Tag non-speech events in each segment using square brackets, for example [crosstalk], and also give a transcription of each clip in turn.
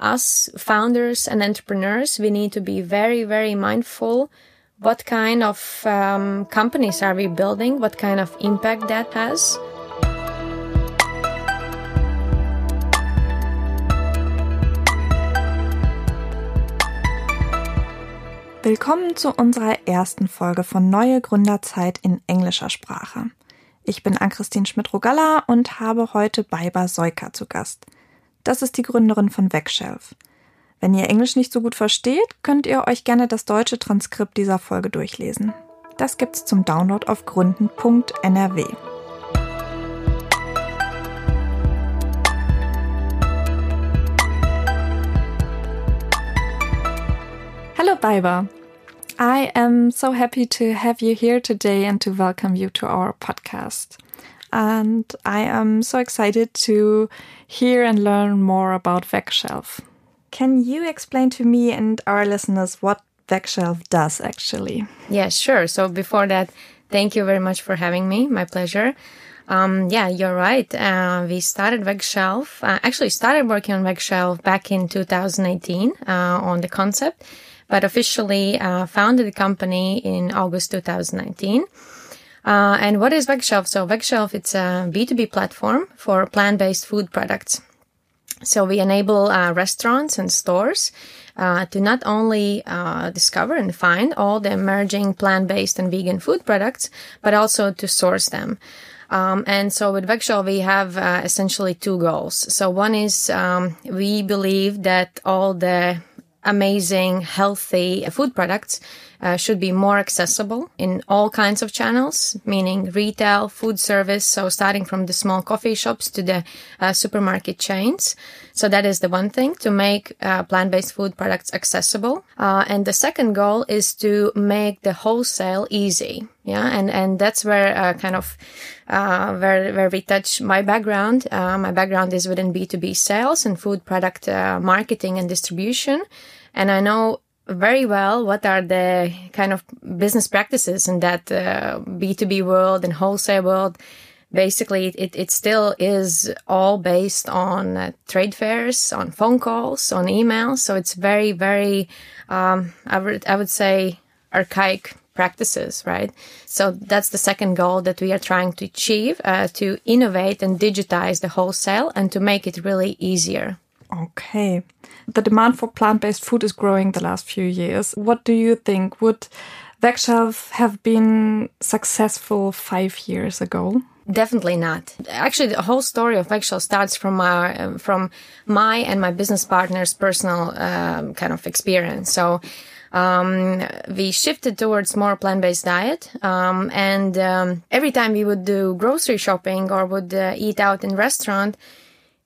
us founders and entrepreneurs, we need to be very, very mindful what kind of um, companies are we building, what kind of impact that has. Willkommen zu unserer ersten Folge von Neue Gründerzeit in englischer Sprache. Ich bin Ann-Christine Schmidt-Rogalla und habe heute Baiba Soika zu Gast. Das ist die Gründerin von Wegshelf. Wenn ihr Englisch nicht so gut versteht, könnt ihr euch gerne das deutsche Transkript dieser Folge durchlesen. Das gibt's zum Download auf gründen.nrw. Hello, Baiba. I am so happy to have you here today and to welcome you to our podcast. And I am so excited to hear and learn more about Vegshelf. Can you explain to me and our listeners what Vegshelf does actually? Yeah, sure. So before that, thank you very much for having me. My pleasure. Um, yeah, you're right. Uh, we started Vegshelf, uh, actually started working on Vegshelf back in 2018 uh, on the concept, but officially uh, founded the company in August 2019. Uh, and what is Vegshelf? So Vegshelf, it's a B2B platform for plant-based food products. So we enable uh, restaurants and stores uh, to not only uh, discover and find all the emerging plant-based and vegan food products, but also to source them. Um, and so with Vegshelf, we have uh, essentially two goals. So one is um, we believe that all the amazing, healthy food products uh, should be more accessible in all kinds of channels, meaning retail, food service. So starting from the small coffee shops to the uh, supermarket chains. So that is the one thing to make uh, plant-based food products accessible. Uh, and the second goal is to make the wholesale easy. Yeah. And, and that's where uh, kind of, uh, where, where we touch my background. my background is within B2B sales and food product marketing and distribution. And I know very well what are the kind of business practices in that uh, B2B world and wholesale world. Basically, it, it still is all based on uh, trade fairs, on phone calls, on emails. So it's very, very, um, I would, I would say archaic practices, right? So that's the second goal that we are trying to achieve, uh, to innovate and digitize the wholesale and to make it really easier. Okay. The demand for plant based food is growing the last few years. What do you think? Would Vegshelf have been successful five years ago? Definitely not. Actually, the whole story of Vegshelf starts from our, um, from my and my business partner's personal um, kind of experience. So, um, we shifted towards more plant-based diet. Um, and um, every time we would do grocery shopping or would uh, eat out in restaurant,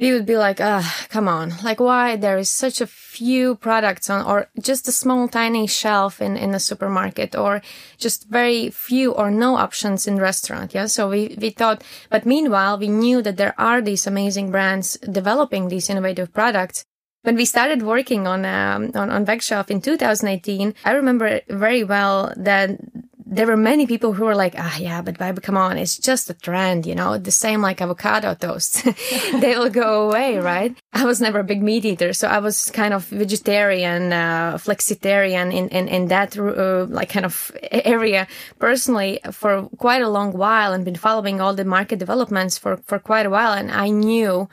we would be like, ah, come on. Like, why there is such a few products on, or just a small tiny shelf in, in a supermarket, or just very few or no options in restaurant. Yeah. So we, we thought, but meanwhile, we knew that there are these amazing brands developing these innovative products. When we started working on, um, on, on Vegshelf in 2018, I remember very well that there were many people who were like, ah, yeah, but Baiba, come on, it's just a trend, you know, the same like avocado toast. [laughs] They'll go away, right? I was never a big meat eater. So I was kind of vegetarian, uh, flexitarian in, in, in that, uh, like kind of area personally for quite a long while and been following all the market developments for, for quite a while. And I knew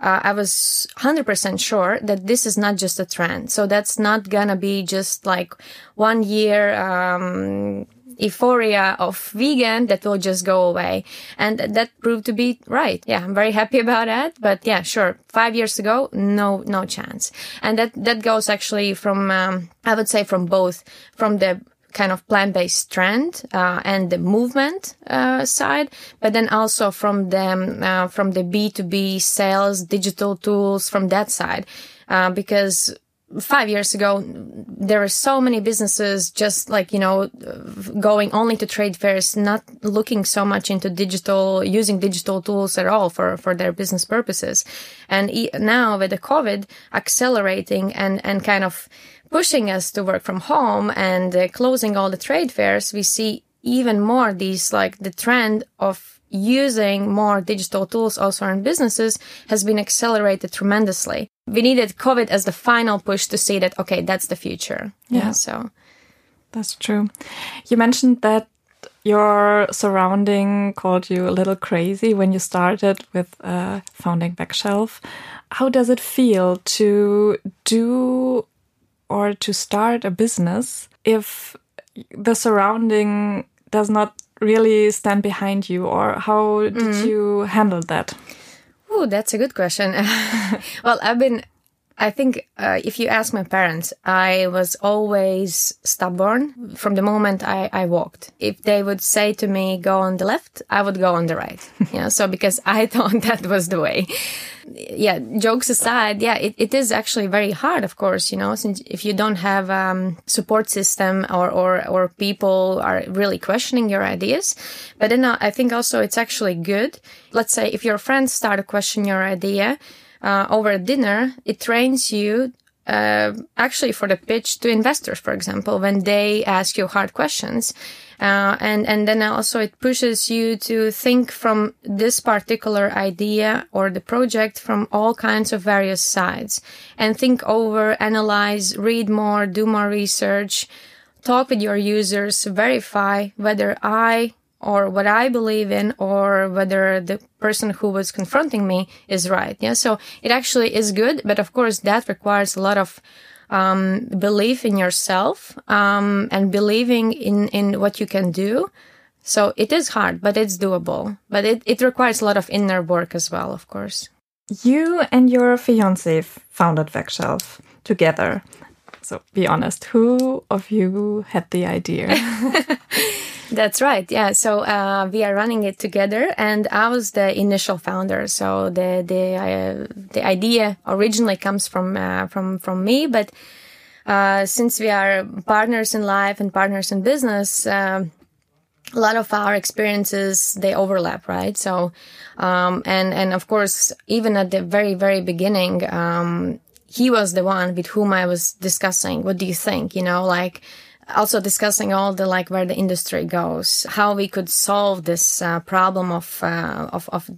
uh, I was 100% sure that this is not just a trend. So that's not gonna be just like one year, um, euphoria of vegan that will just go away. And that proved to be right. Yeah, I'm very happy [laughs] about that. But yeah, sure. Five years ago, no, no chance. And that, that goes actually from, um, I would say from both, from the kind of plant-based trend uh, and the movement uh, side, but then also from the um, uh, from the B two B sales, digital tools from that side, uh, because five years ago, there were so many businesses just like, you know, going only to trade fairs, not looking so much into digital, using digital tools at all for, for their business purposes. And now with the COVID accelerating and, and kind of pushing us to work from home and uh, closing all the trade fairs, we see even more these like the trend of using more digital tools also in businesses has been accelerated tremendously we needed COVID as the final push to see that, okay, that's the future. Yeah. yeah so that's true. You mentioned that your surrounding called you a little crazy when you started with uh, founding Vegshelf. How does it feel to do or to start a business if the surrounding does not really stand behind you, or how did mm. you handle that? Oh, that's a good question. [laughs] well, I've been I think uh, if you ask my parents, I was always stubborn from the moment I, I walked. If they would say to me, go on the left, I would go on the right. [laughs] yeah. So because I [laughs] thought that was the way. Yeah. Jokes aside, yeah, it, it is actually very hard, of course, you know, since if you don't have um, support system or, or, or people are really questioning your ideas. But then uh, I think also it's actually good. Let's say if your friends start to question your idea, uh, over dinner, it trains you uh, actually for the pitch to investors, for example, when they ask you hard questions. Uh, and, and then also it pushes you to think from this particular idea or the project from all kinds of various sides and think over, analyze, read more, do more research, talk with your users, verify whether I or what I believe in or whether the person who was confronting me is right. Yeah. So it actually is good. But of course, that requires a lot of um, belief in yourself um, and believing in, in what you can do. So it is hard, but it's doable. But it, it requires a lot of inner work as well, of course. You and your fiance founded Vegshelf together. So be honest, who of you had the idea? [laughs] That's right. Yeah. So uh, we are running it together, and I was the initial founder. So the the uh, the idea originally comes from uh, from from me, but uh, since we are partners in life and partners in business. Um, a lot of our experiences they overlap right so um, and and of course even at the very very beginning um, he was the one with whom i was discussing what do you think you know like also discussing all the like where the industry goes, how we could solve this uh, problem of, uh, of, of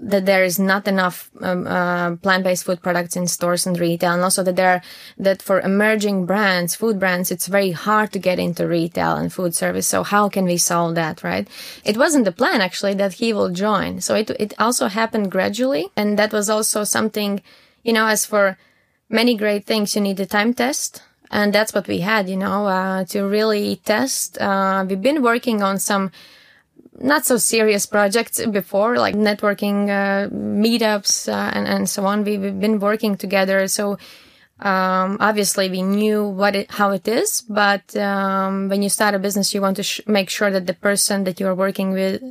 that there is not enough um, uh, plant-based food products in stores and retail, and also that there that for emerging brands, food brands, it's very hard to get into retail and food service. So how can we solve that? Right? It wasn't the plan actually that he will join. So it it also happened gradually, and that was also something, you know, as for many great things, you need a time test and that's what we had, you know, uh, to really test. Uh, we've been working on some not so serious projects before, like networking uh, meetups uh, and and so on. We've been working together, so um, obviously we knew what it, how it is. But um, when you start a business, you want to sh- make sure that the person that you are working with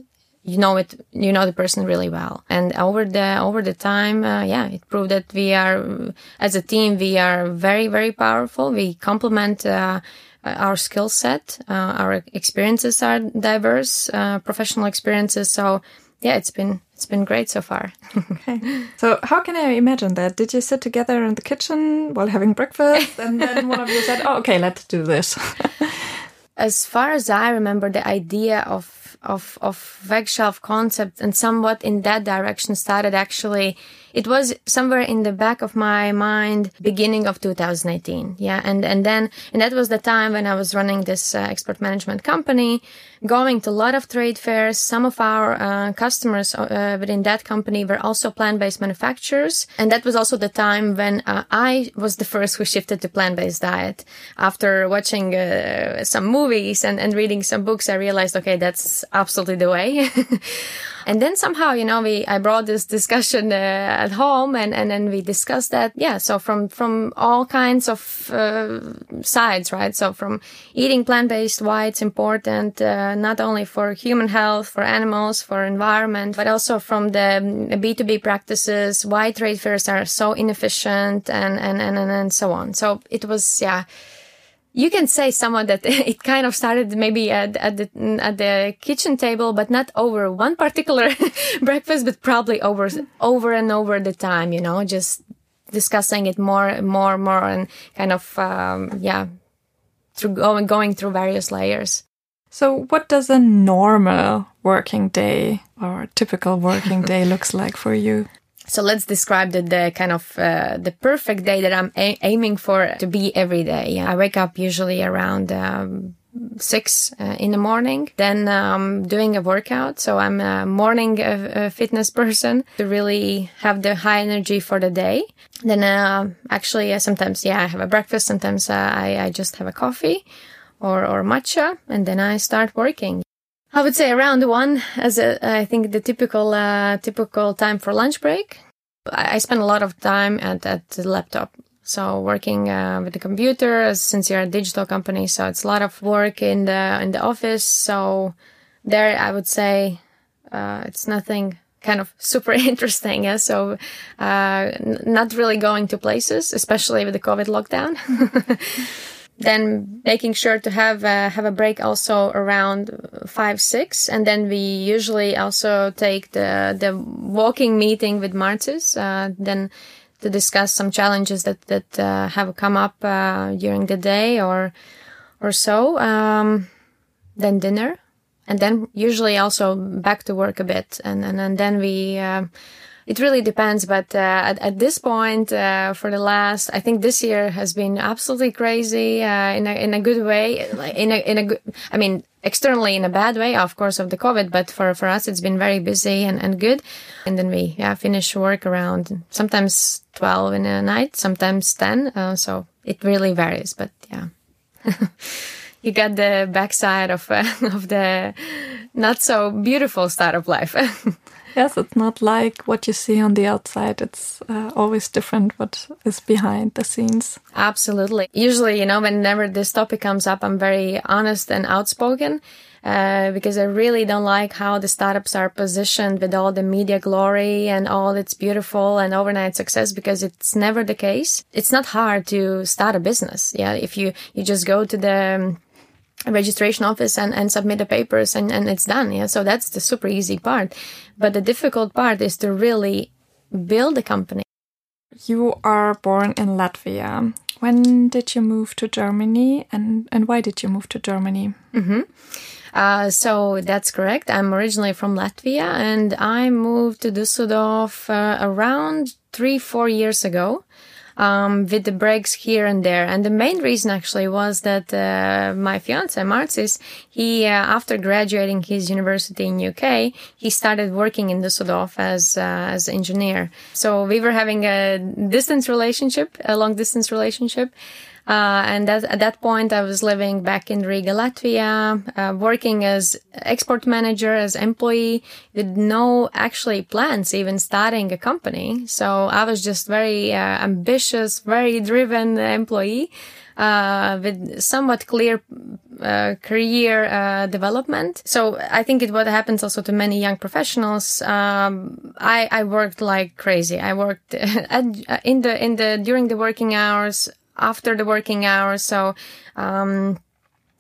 you know it you know the person really well. And over the over the time uh, yeah it proved that we are as a team we are very very powerful. We complement uh, our skill set. Uh, our experiences are diverse uh, professional experiences. So yeah it's been it's been great so far. [laughs] Okay. So how can i imagine that? Did you sit together in the kitchen while having breakfast? And then one of you said oh okay let's do this [laughs] as far as i remember the idea of of of Vegshelf concept and somewhat in that direction started actually it was somewhere in the back of my mind beginning of 2018 yeah? And and then and that was the time when i was running this uh, export management company going to a lot of trade fairs. Some of our uh, customers uh, within that company were also plant-based manufacturers. And that was also the time when uh, i was the first who shifted to plant-based diet. After watching uh, some movies and, and reading some books i realized okay that's absolutely the way [laughs] And then somehow, you know, we, I brought this discussion uh, at home and, and then we discussed that. Yeah. So from, from all kinds of uh, sides, right? So from eating plant-based, why it's important, uh, not only for human health, for animals, for environment, but also from the B2B practices, why trade fairs are so inefficient and, and, and, and, and so on. So it was, yeah you can say someone that [laughs] it kind of started maybe at, at the at the kitchen table, but not over one particular [laughs] breakfast, but probably over over and over the time. You know, just discussing it more, and more, and more, and kind of um, yeah, through going going through various layers. So, what does a normal working day or typical working day [laughs] looks like for you? So let's describe the, the kind of uh, the perfect day that I'm a- aiming for to be every day. I wake up usually around um, six uh, in the morning, then um, doing a workout. So I'm a morning uh, fitness [laughs] person to really have the high energy for the day. Then uh, actually, uh, sometimes yeah, I have a breakfast. Sometimes uh, I, I just have a coffee or or matcha, and then I start working. I would say around one, as a, I think the typical uh, typical time for lunch break. I, spend a lot of time at, at the laptop. So working uh, with the computer, since you're a digital company, so it's a lot of work in the in the office. So there, I would say uh, it's nothing kind of [laughs] super interesting. Yeah? So uh, n- not really going to places, especially with the COVID lockdown. [laughs] then making sure to have uh, have a break also around five six, and then we usually also take the the walking meeting with Marcis. Uh, then to discuss some challenges that that uh, have come up uh, during the day or or so. Um, then dinner, and then usually also back to work a bit, and and, and then we uh, it really depends, but uh, at, at this point, uh, for the last, I think this year has been absolutely crazy uh, in a in a good way. In a in a good, I mean, externally in a bad way, of course, of the COVID, but for for us, it's been very busy and and good. And then we yeah finish work around sometimes twelve in the night, sometimes ten. Uh, so it really varies, but yeah. [laughs] you got the backside of uh, [laughs] of the not so beautiful start of life. [laughs] yes, it's not like what you see on the outside. It's uh, always different what is behind the scenes. Absolutely. Usually, you know, whenever this topic comes up, I'm very honest and outspoken. Uh, because I really don't like how the startups are positioned with all the media glory and all its beautiful and overnight success because it's never the case. It's not hard to start a business. Yeah. If you, you just go to the, registration office and, and submit the papers and, and it's done. Yeah. So that's the super easy part. But the difficult part is to really build a company. You are born in Latvia. When did you move to Germany and, and why did you move to Germany? Mm-hmm. Uh, so that's correct. I'm originally from Latvia and I moved to Dusseldorf uh, around three, four years ago um, with the breaks here and there. And the main reason actually was that uh, my fiance Marcis, he uh, after graduating his university in UK, he started working in Düsseldorf as uh, as engineer. So we were having a distance relationship, a long distance relationship. Uh, and that, at that point, I was living back in Riga, Latvia, uh, working as export manager, as employee, with no actually plans, even starting a company. So I was just very uh, ambitious, very driven employee. Uh, with somewhat clear uh, career uh, development. So I think it what happens also to many young professionals. Um, I, I worked like crazy. I worked [laughs] at, in the in the during the working hours after the working hours. So, um,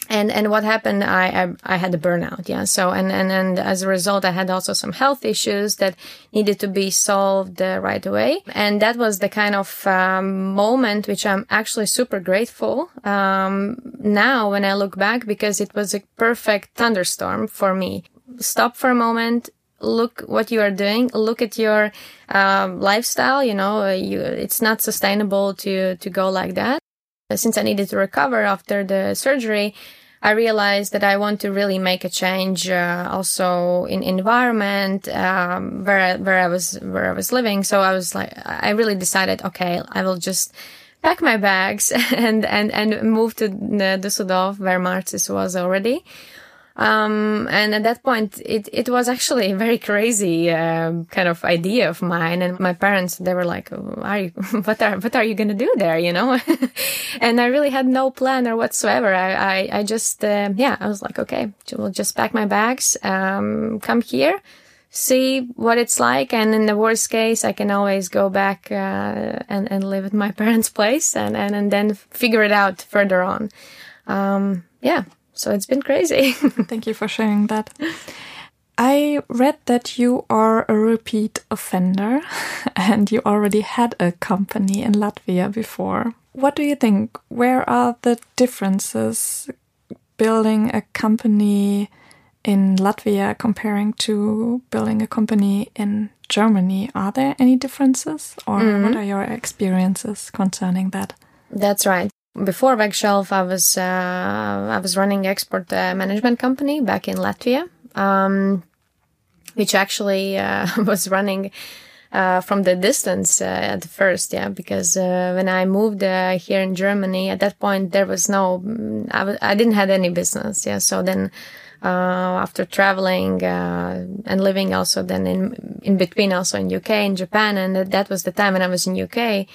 and and what happened I, I, I had a burnout yeah. So and and and as a result i had also some health issues that needed to be solved uh, right away. And that was the kind of um, moment which i'm actually super grateful um, now when i look back because it was a perfect thunderstorm for me. Stop for a moment look what you are doing look at your um, lifestyle you know uh, you it's not sustainable to to go like that. Since i needed to recover after the surgery i realized that i want to really make a change uh, also in environment um, where I, where i was where i was living. So i was like i really decided okay i will just pack my bags [laughs] and and and move to the Düsseldorf where Marcis was already um, and at that point, it, it was actually a very crazy uh, kind of idea of mine. And my parents, they were like, are [laughs] you, what are, what are you going to do there? You know? [laughs] and I really had no plan or whatsoever. I, I, I just, uh, yeah, I was like, okay, we'll just pack my bags, um, come here, see what it's like. And in the worst case, I can always go back, uh, and, and live at my [laughs] parents' place and, and, and then figure it out further on. Um, yeah. So it's been crazy. [laughs] Thank you for sharing that. I read that you are a repeat offender [laughs] and you already had a company in Latvia before. What do you think? Where are the differences building a company in Latvia comparing to building a company in Germany. Are there any differences or Mhm. what are your experiences concerning that? That's right. Before Vegshelf, I was uh, I was running export uh, management company back in Latvia, um, which actually uh, [laughs] was running uh, from the distance uh, at first, yeah. Because uh, when I moved here in Germany, at that point there was no, mm, I w- I didn't have any business, yeah. So then. After traveling and living also then in in between also in UK and Japan and that was the time when I was in UK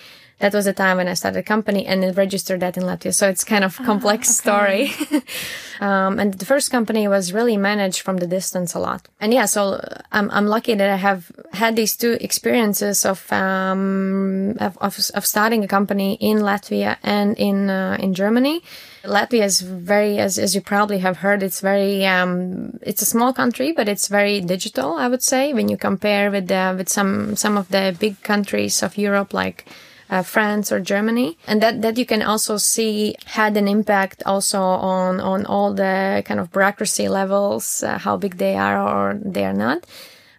that was the time when I started a company and it registered that in Latvia. So it's kind of complex story. [laughs] um, and the first company was really managed from the distance a lot. And yeah, so I'm, I'm lucky that I have had these two experiences of, um, of, of, of starting a company in Latvia and in, uh, in Germany. Latvia is very, as, as you probably have heard, it's very, um, it's a small country, but it's very digital, I would say, when you compare with, uh, with some, some of the big countries of Europe, like, uh, France or Germany, and that that you can also see had an impact also on on all the kind of bureaucracy levels, uh, how big they are or they are not.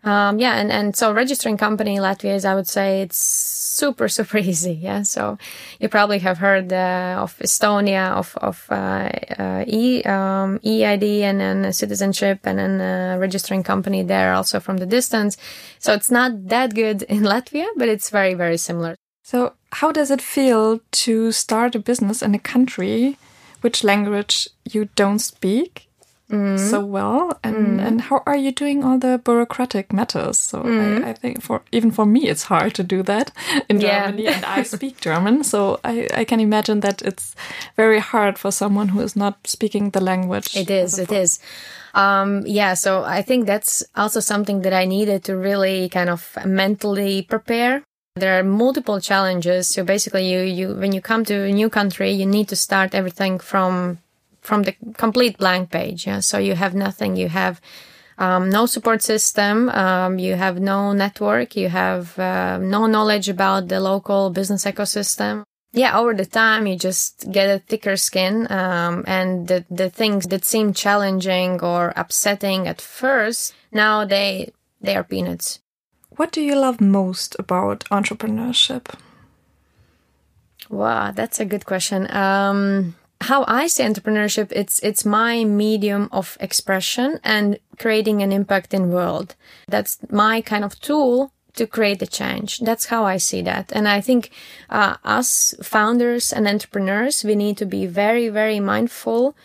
Um, yeah, and, and so registering company in Latvia is, I would say, it's super, [laughs] super easy. Yeah. So you probably have heard uh, of Estonia, of, of uh, uh, e, um, EID and then citizenship and then registering company there also from the distance. So it's not that good in [laughs] Latvia, but it's very, very similar. So, how does it feel to start a business in a country which language you don't speak mm. so well? And mm. and how are you doing all the bureaucratic matters? So I, mm. I think for even for me it's hard to do that [laughs] in Yeah. Germany, and I speak German, so I I can imagine that it's very hard for someone who is not speaking the language. It is. It is. Um, yeah. So I think that's also something that I needed to really kind of mentally prepare. There are multiple challenges. So basically, you you when you come to a new country, you need to start everything from from the complete blank page. Yeah. So you have nothing. You have um, no support system. Um, you have no network. You have uh, no knowledge about the local business ecosystem. Yeah, over the time, you just get a thicker skin, um, and the the things that seem challenging or upsetting at first, now they they are peanuts. What do you love most about entrepreneurship? Wow, that's a good question. Um, how I see entrepreneurship, it's it's my medium of expression and creating an impact in world. That's my kind of tool to create the change. That's how I see that. And I think uh, us founders and entrepreneurs, we need to be very, very mindful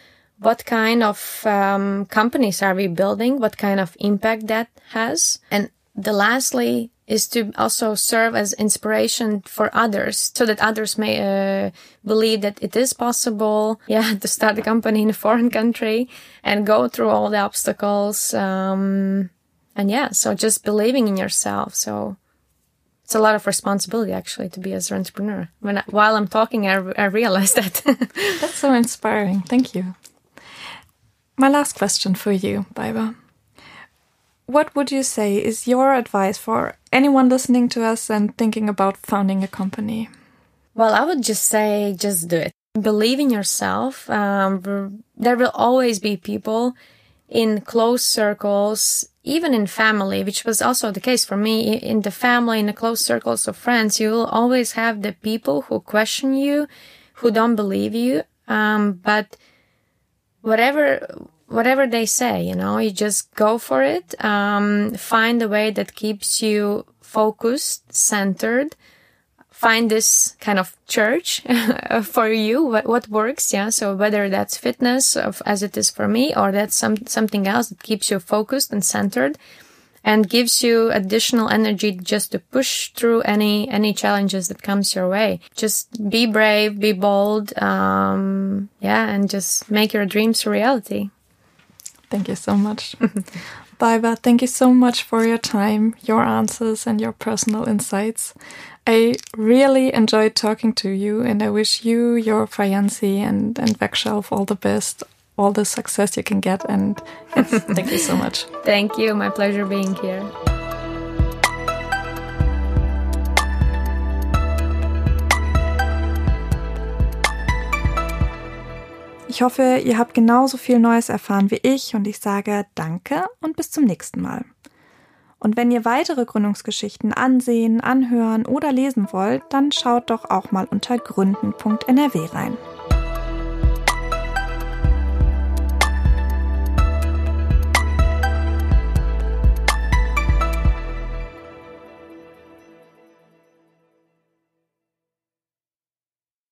what kind of um, companies are we building, what kind of impact that has. And the lastly is to also serve as inspiration for others so that others may uh, believe that it is possible [laughs] yeah to start a company in a foreign country and go through all the obstacles um, and yeah so just believing in yourself so it's a lot of responsibility actually to be as an entrepreneur when I, while i'm talking i, I realized that [laughs] That's so inspiring. Thank you. My last question for you, Baiba. What would you say is your advice for anyone listening to us and thinking about founding a company? Well, I would just say, just do it. Believe in yourself. Um, there will always be people in close circles, even in family, which was also the case for me. In the family, in the close circles of friends, you will always have the people who question you, who don't believe you. Um, but whatever whatever they say, you know, you just go for it. Um, find a way that keeps you focused, centered. Find this kind of church [laughs] for you, what, what works, yeah. So whether that's fitness, of, as it is for me, or that's some something else that keeps you focused and centered, and gives you additional energy just to push through any any challenges that comes your way. Just be brave, be bold, um, yeah, and just make your dreams a reality. Thank you so much. [laughs] Baiba, thank you so much for your time, your answers, and your personal insights. I really enjoyed talking to you, and I wish you, your fiancé, and, and Vegshelf all the best, all the success you can get. And yes, [laughs] thank you so much. Thank you. My pleasure being here. Ich hoffe, ihr habt genauso viel Neues erfahren wie ich und ich sage danke und bis zum nächsten Mal. Und wenn ihr weitere Gründungsgeschichten ansehen, anhören oder lesen wollt, dann schaut doch auch mal unter gründen.nrw rein.